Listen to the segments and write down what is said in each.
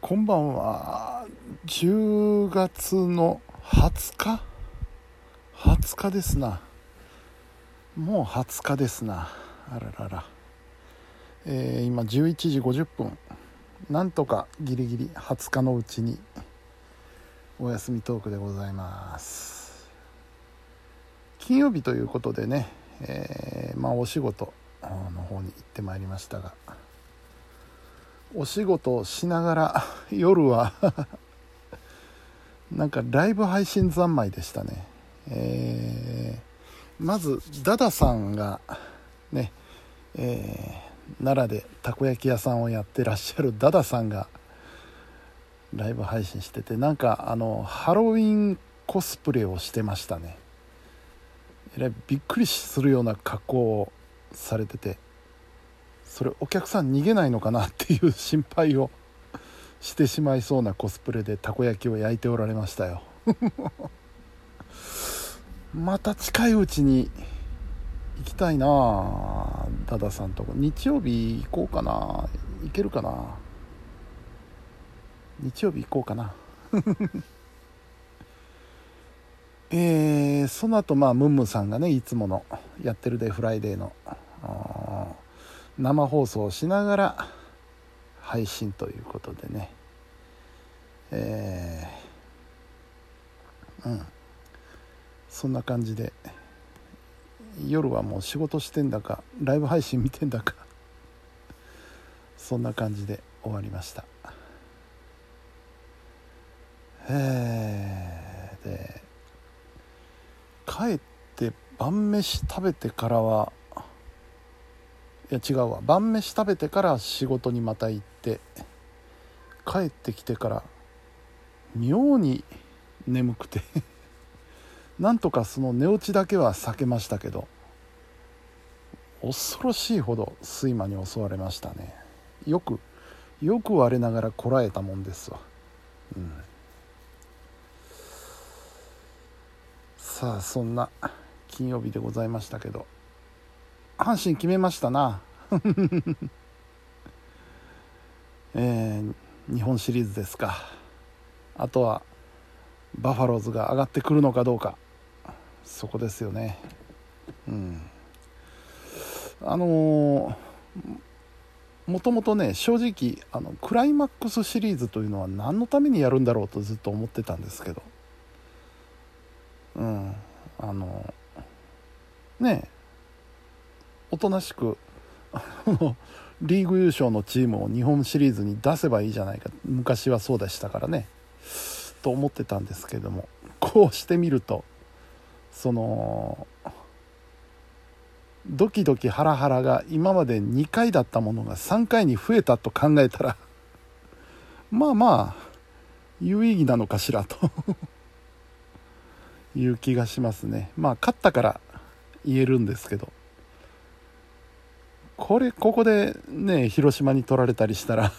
こんばんは10月の20日？20日ですな。もう20日ですな。あららら。えー今11時50分。なんとかギリギリ20日のうちにお休みトークでございます。金曜日ということでね、えーまあお仕事の方に行ってまいりましたが。お仕事をしながら 夜は なんかライブ配信三昧でしたね、えーまずダダさんがね、えー奈良でたこ焼き屋さんをやってらっしゃるダダさんがライブ配信しててなんかあのハロウィンコスプレをしてましたね。えらいびっくりするような格好をされてて。それお客さん逃げないのかなっていう心配をしてしまいそうなコスプレでたこ焼きを焼いておられましたよ。また近いうちに行きたいなあダダさんとこ。日曜日行こうかな。行けるかな？日曜日行こうかな。えー、その後まあムンムンさんがねいつものやってるでフライデーの。生放送しながら配信ということでね。えーうん。そんな感じで。夜はもう仕事してんだかライブ配信見てんだか。そんな感じで終わりました。えーで帰って晩飯食べてからはいや違うわ。晩飯食べてから仕事にまた行って帰ってきてから妙に眠くて。なんとかその寝落ちだけは避けましたけど恐ろしいほど睡魔に襲われましたね。よくよく我ながらこらえたもんですわ。うん。さあそんな金曜日でございましたけど。阪神決めましたな。えー日本シリーズですか。あとはバファローズが上がってくるのかどうか。そこですよね。うん。あのーもともとね正直あのクライマックスシリーズというのは何のためにやるんだろうとずっと思ってたんですけど。うん。あのねえおとなしく リーグ優勝のチームを日本シリーズに出せばいいじゃないか。昔はそうでしたからね。と思ってたんですけども。こうしてみるとそのドキドキハラハラが今まで2回だったものが3回に増えたと考えたら まあまあ有意義なのかしらと。いう気がしますね。まあ勝ったから言えるんですけど。これここでね広島に取られたりしたら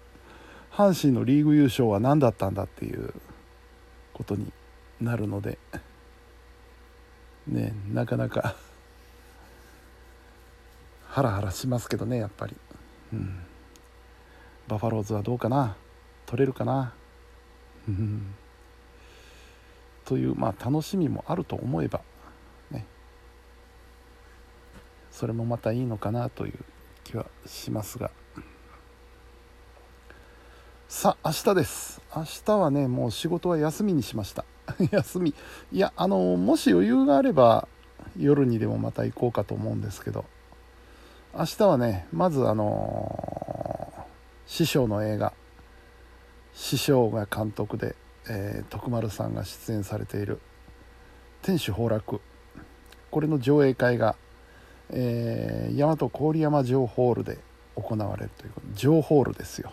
阪神のリーグ優勝は何だったんだっていうことになるのでねなかなかハラハラしますけどねやっぱり、うん、バファローズはどうかな？取れるかな、というまあ楽しみもあると思えばねそれもまたいいのかなという気はしますが。さあ明日です。明日はねもう仕事は休みにしました。休み。いやあのもし余裕があれば夜にでもまた行こうかと思うんですけど。明日はねまずあのー師匠の映画。師匠が監督で、えー徳丸さんが出演されている「天守崩落」これの上映会が、えー大和郡山城ホールで行われるという城ホールですよ。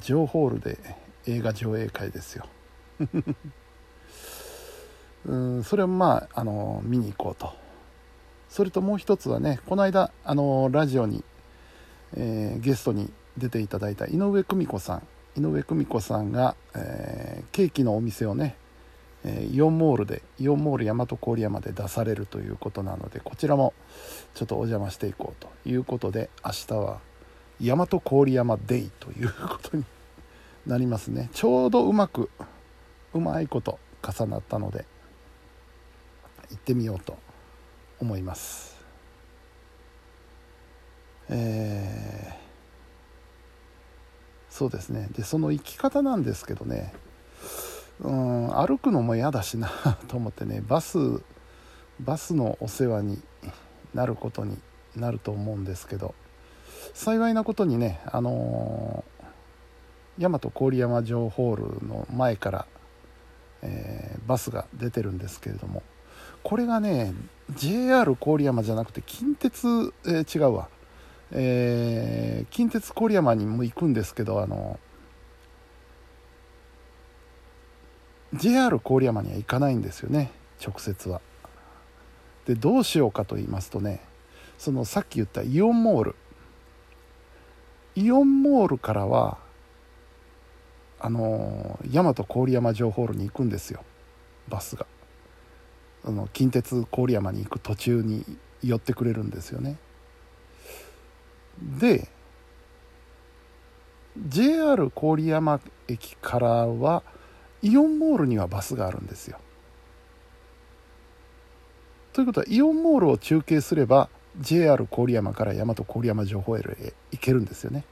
城ホールで映画上映会ですよ。うんそれをまああの見に行こうと。それともう一つはねこの間あのラジオに、えーゲストに出ていただいた井上久美子さん。井上久美子さんが、えーケーキのお店をね、えーイオンモールでイオンモール大和郡山で出されるということなのでこちらもちょっとお邪魔していこうということで明日は大和郡山デイということになりますね。ちょうどうまくうまいこと重なったので行ってみようと思います。えー、そうですね。でその行き方なんですけどね。うん歩くのも嫌だしなと思ってね バスバスのお世話になることになると思うんですけど幸いなことにねあのー、大和郡山城ホールの前から、えー、バスが出てるんですけれどもこれがね JR 郡山じゃなくて近鉄、えー、違うわ、えー、近鉄郡山にも行くんですけどあの JR 郡山には行かないんですよね直接は。でどうしようかと言いますとねそのさっき言ったイオンモール。イオンモールからはあの大和郡山城ホールに行くんですよバスが。あの近鉄郡山に行く途中に寄ってくれるんですよね。で JR 郡山駅からはイオンモールにはバスがあるんですよ。ということはイオンモールを中継すれば JR 郡山から大和郡山城ホエルへ行けるんですよね。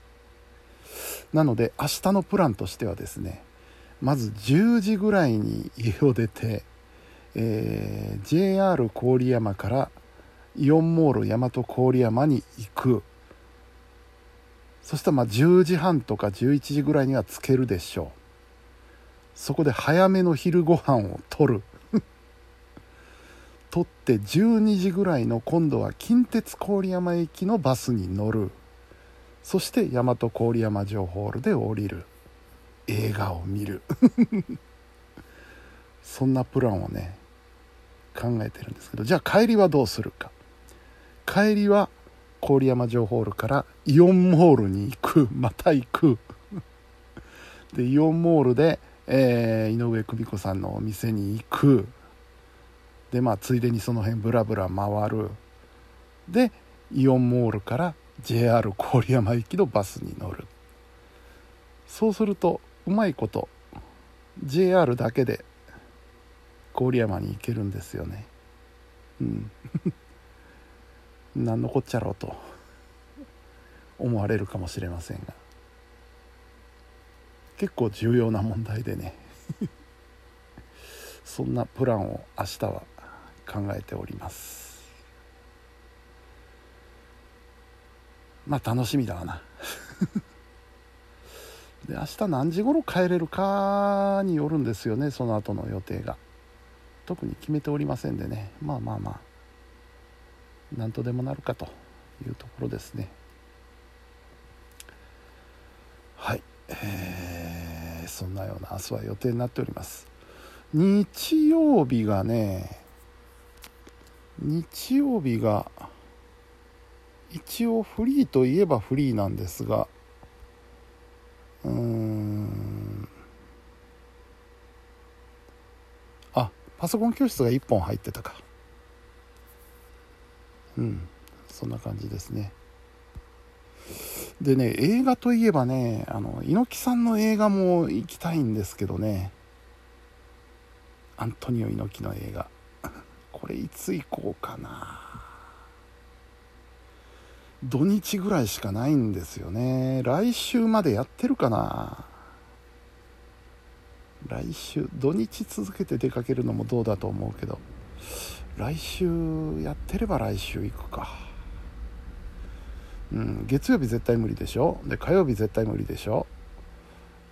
なので明日のプランとしてはですねまず10時ぐらいに家を出て、えー、JR 郡山からイオンモール大和郡山に行く。そしたらまあ10時半とか11時ぐらいには着けるでしょう。そこで早めの昼ご飯をとる。取って12時ぐらいの今度は近鉄郡山駅のバスに乗る。そして大和郡山城ホールで降りる。映画を見る。そんなプランをね考えてるんですけど。じゃあ帰りはどうするか。帰りは郡山城ホールからイオンモールに行く。また行く。でイオンモールで、えー、井上久美子さんのお店に行く。でまあついでにその辺ブラブラ回る。でイオンモールから JR 郡山行きのバスに乗る。そうするとうまいこと JR だけで郡山に行けるんですよね。うん。何のこっちゃろうと思われるかもしれませんが。結構重要な問題でね。そんなプランを明日は考えております。まあ楽しみだわな。で明日何時頃帰れるかによるんですよねその後の予定が。特に決めておりませんでね。まあまあまあ。何とでもなるかというところですねはい、えー、そんなような明日は予定になっております。日曜日がね日曜日が一応フリーといえばフリーなんですがうーん。あパソコン教室が1本入ってたか。うん。そんな感じですね。でね映画といえばねあの猪木さんの映画も行きたいんですけどね。アントニオ猪木の映画。これいつ行こうかな。土日ぐらいしかないんですよね。来週までやってるかな。来週土日続けて出かけるのもどうだと思うけど。来週やってれば来週行くか。うん月曜日絶対無理でしょ？で火曜日絶対無理でしょ？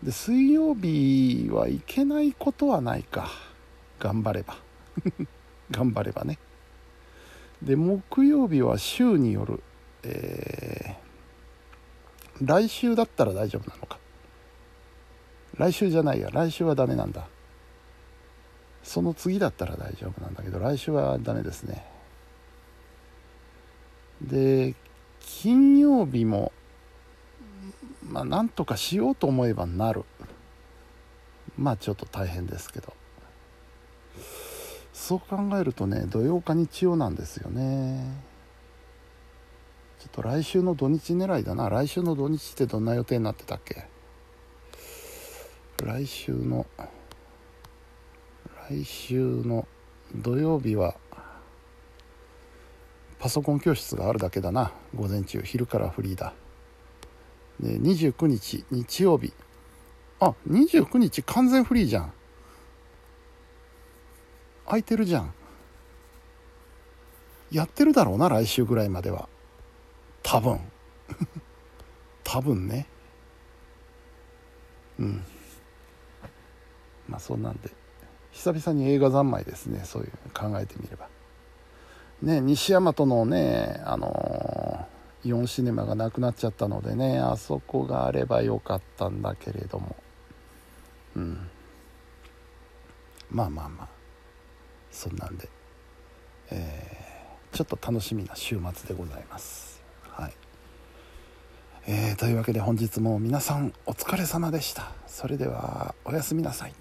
で水曜日は行けないことはないか。頑張れば。頑張ればね。で木曜日は週による、えー、来週だったら大丈夫なのか。来週じゃないや。来週はダメなんだ。その次だったら大丈夫なんだけど来週はダメですね。で金曜日もまあなんとかしようと思えばなる。まあちょっと大変ですけど。そう考えるとね土曜か日曜なんですよね。ちょっと来週の土日狙いだな。来週の土日ってどんな予定になってたっけ？来週の来週の土曜日はパソコン教室があるだけだな。午前中昼からフリーだ。で29日日曜日。あ29日完全フリーじゃん。空いてるじゃん。やってるだろうな来週ぐらいまでは。多分。多分ね。うん。まあそんなんで。久々に映画三昧ですねそういう考えてみれば。ね西大和のねあのー、イオンシネマがなくなっちゃったのでねあそこがあればよかったんだけれども。うん。まあまあまあ。そんなんで。えー、ちょっと楽しみな週末でございます。はい。えー、というわけで本日も皆さんお疲れ様でした。それではおやすみなさい。